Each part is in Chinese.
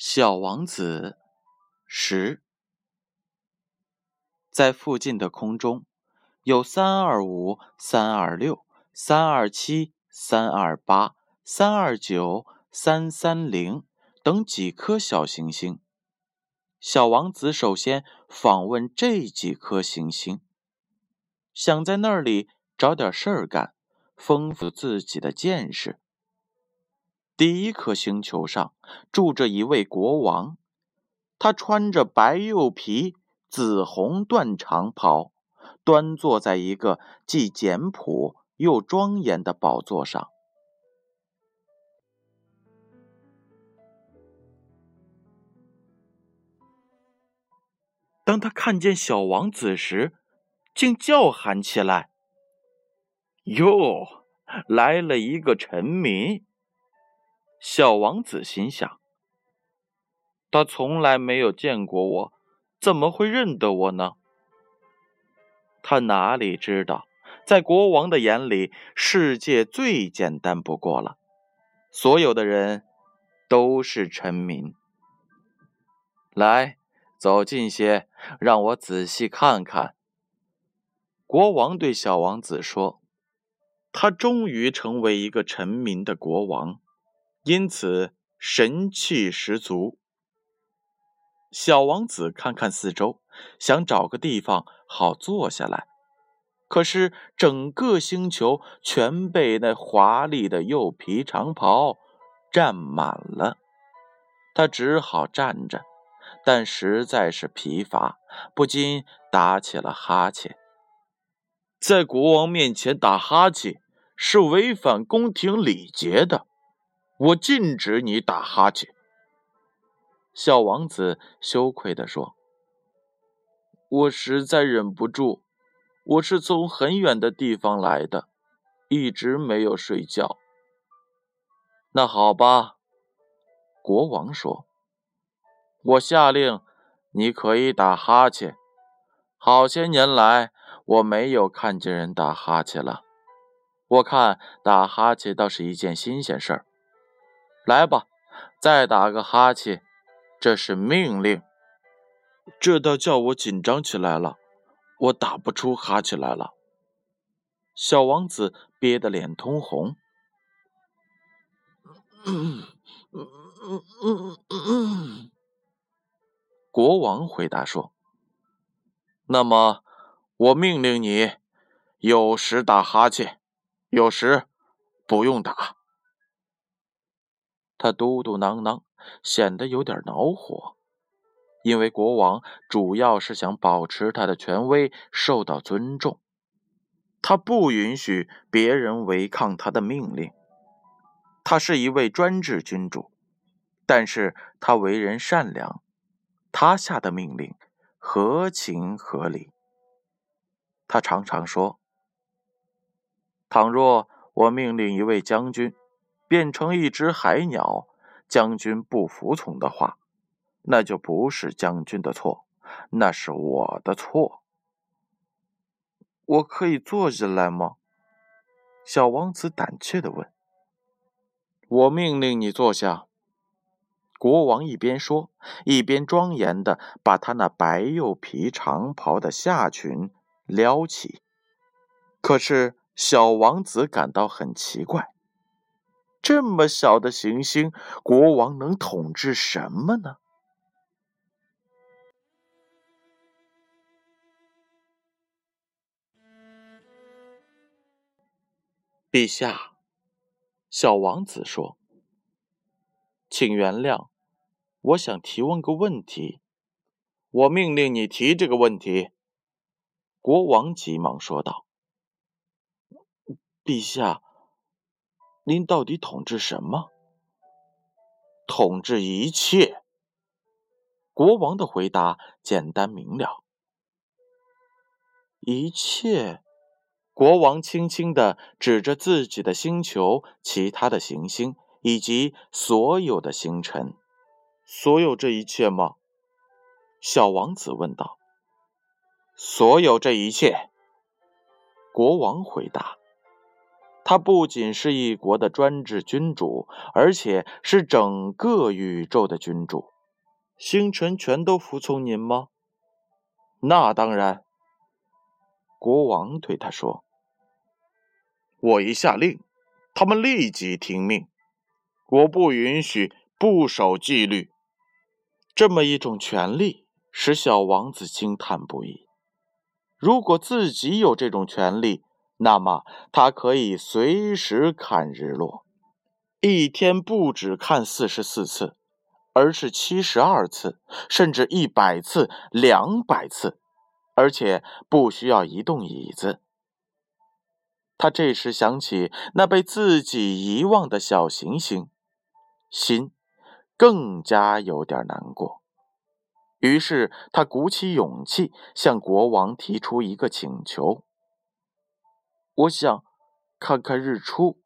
小王子十，在附近的空中有三二五、三二六、三二七、三二八、三二九、三三零等几颗小行星。小王子首先访问这几颗行星，想在那里找点事儿干，丰富自己的见识。第一颗星球上住着一位国王，他穿着白釉皮、紫红缎长袍，端坐在一个既简朴又庄严的宝座上。当他看见小王子时，竟叫喊起来：“哟，来了一个臣民！”小王子心想：“他从来没有见过我，怎么会认得我呢？”他哪里知道，在国王的眼里，世界最简单不过了，所有的人都是臣民。来，走近些，让我仔细看看。”国王对小王子说：“他终于成为一个臣民的国王。”因此，神气十足。小王子看看四周，想找个地方好坐下来。可是，整个星球全被那华丽的柚皮长袍占满了。他只好站着，但实在是疲乏，不禁打起了哈欠。在国王面前打哈欠是违反宫廷礼节的。我禁止你打哈欠。”小王子羞愧地说，“我实在忍不住。我是从很远的地方来的，一直没有睡觉。”那好吧，国王说，“我下令，你可以打哈欠。好些年来，我没有看见人打哈欠了。我看打哈欠倒是一件新鲜事儿。”来吧，再打个哈欠，这是命令。这倒叫我紧张起来了，我打不出哈欠来了。小王子憋得脸通红。国王回答说：“那么，我命令你，有时打哈欠，有时不用打。”他嘟嘟囔囔，显得有点恼火，因为国王主要是想保持他的权威受到尊重，他不允许别人违抗他的命令。他是一位专制君主，但是他为人善良，他下的命令合情合理。他常常说：“倘若我命令一位将军。”变成一只海鸟，将军不服从的话，那就不是将军的错，那是我的错。我可以坐下来吗？小王子胆怯的问。我命令你坐下。国王一边说，一边庄严的把他那白釉皮长袍的下裙撩起。可是小王子感到很奇怪。这么小的行星，国王能统治什么呢？陛下，小王子说：“请原谅，我想提问个问题。”我命令你提这个问题。”国王急忙说道。“陛下。”您到底统治什么？统治一切。国王的回答简单明了。一切。国王轻轻的指着自己的星球、其他的行星以及所有的星辰。所有这一切吗？小王子问道。所有这一切。国王回答。他不仅是一国的专制君主，而且是整个宇宙的君主。星辰全都服从您吗？那当然。国王对他说：“我一下令，他们立即听命。我不允许不守纪律。”这么一种权利使小王子惊叹不已。如果自己有这种权利，那么他可以随时看日落，一天不止看四十四次。而是七十二次，甚至一百次、两百次，而且不需要移动椅子。他这时想起那被自己遗忘的小行星，心更加有点难过。于是他鼓起勇气向国王提出一个请求：“我想看看日出，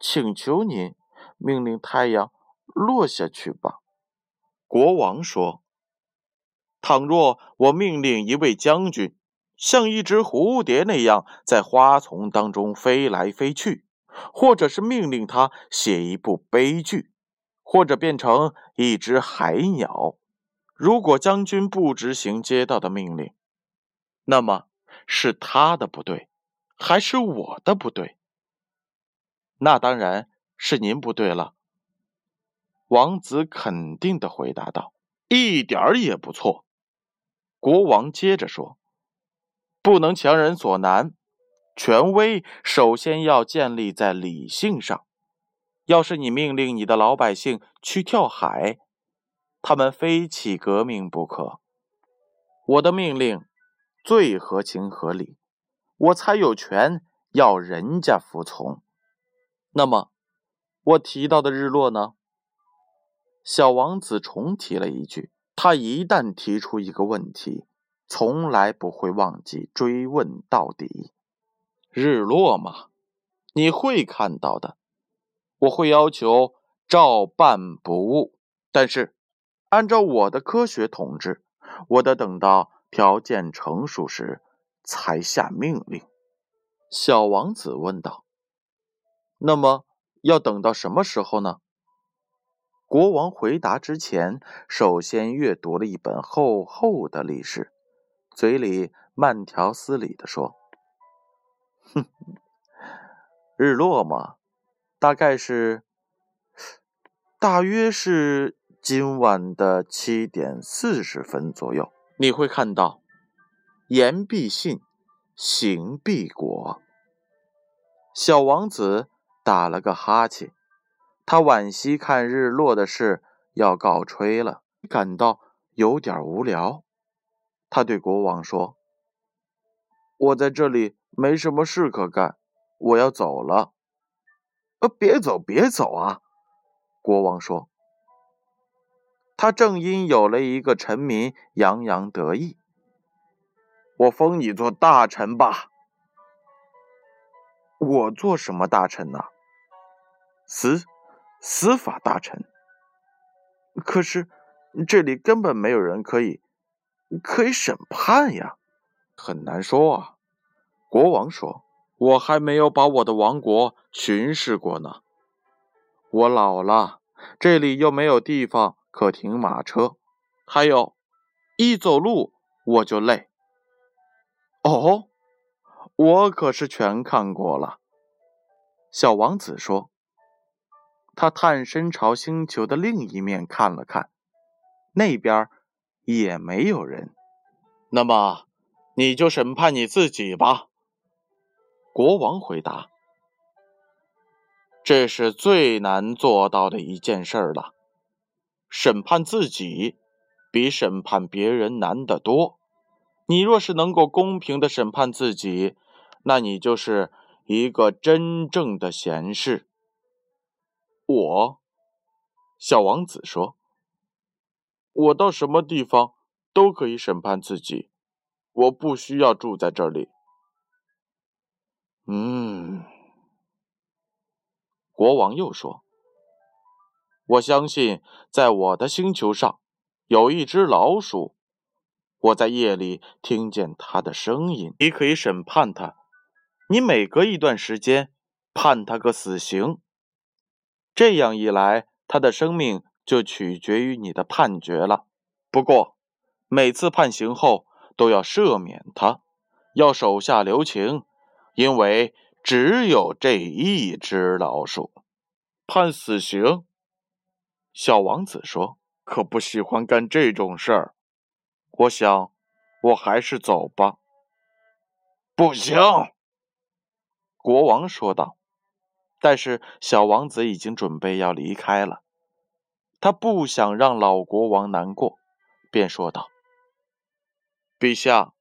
请求您命令太阳。”落下去吧，国王说：“倘若我命令一位将军像一只蝴蝶那样在花丛当中飞来飞去，或者是命令他写一部悲剧，或者变成一只海鸟，如果将军不执行接到的命令，那么是他的不对，还是我的不对？那当然是您不对了。”王子肯定的回答道：“一点儿也不错。”国王接着说：“不能强人所难，权威首先要建立在理性上。要是你命令你的老百姓去跳海，他们非起革命不可。我的命令最合情合理，我才有权要人家服从。那么，我提到的日落呢？”小王子重提了一句：“他一旦提出一个问题，从来不会忘记追问到底。日落嘛，你会看到的。我会要求照办不误，但是按照我的科学统治，我得等到条件成熟时才下命令。”小王子问道：“那么要等到什么时候呢？”国王回答之前，首先阅读了一本厚厚的历史，嘴里慢条斯理地说：“哼，日落嘛，大概是，大约是今晚的七点四十分左右。你会看到，言必信，行必果。”小王子打了个哈欠。他惋惜看日落的事要告吹了，感到有点无聊。他对国王说：“我在这里没什么事可干，我要走了。”“呃，别走，别走啊！”国王说。他正因有了一个臣民洋洋得意。我封你做大臣吧。我做什么大臣呢？司。司法大臣，可是这里根本没有人可以可以审判呀，很难说啊。国王说：“我还没有把我的王国巡视过呢。我老了，这里又没有地方可停马车，还有，一走路我就累。”哦，我可是全看过了。小王子说。他探身朝星球的另一面看了看，那边也没有人。那么，你就审判你自己吧。”国王回答。“这是最难做到的一件事了。审判自己，比审判别人难得多。你若是能够公平的审判自己，那你就是一个真正的贤士。”我，小王子说：“我到什么地方都可以审判自己，我不需要住在这里。”嗯，国王又说：“我相信，在我的星球上有一只老鼠，我在夜里听见他的声音。你可以审判他，你每隔一段时间判他个死刑。”这样一来，他的生命就取决于你的判决了。不过，每次判刑后都要赦免他，要手下留情，因为只有这一只老鼠。判死刑？小王子说：“可不喜欢干这种事儿。我想，我还是走吧。”不行，国王说道。但是小王子已经准备要离开了，他不想让老国王难过，便说道：“陛下，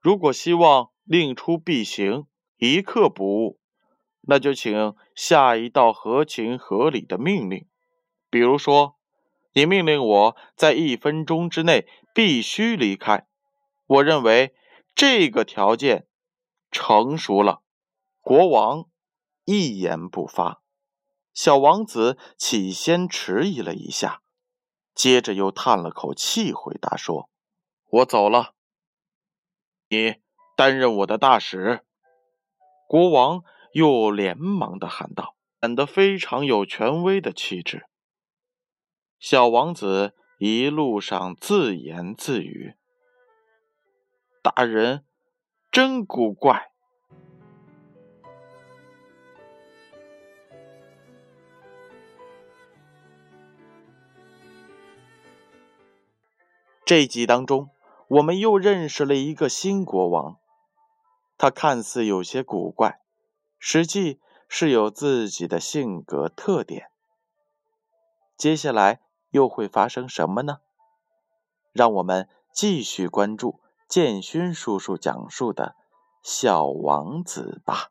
如果希望令出必行，一刻不误，那就请下一道合情合理的命令。比如说，你命令我在一分钟之内必须离开。我认为这个条件成熟了。”国王。一言不发，小王子起先迟疑了一下，接着又叹了口气，回答说：“我走了，你担任我的大使。”国王又连忙的喊道，显得非常有权威的气质。小王子一路上自言自语：“大人真古怪。”这集当中，我们又认识了一个新国王，他看似有些古怪，实际是有自己的性格特点。接下来又会发生什么呢？让我们继续关注建勋叔叔讲述的《小王子》吧。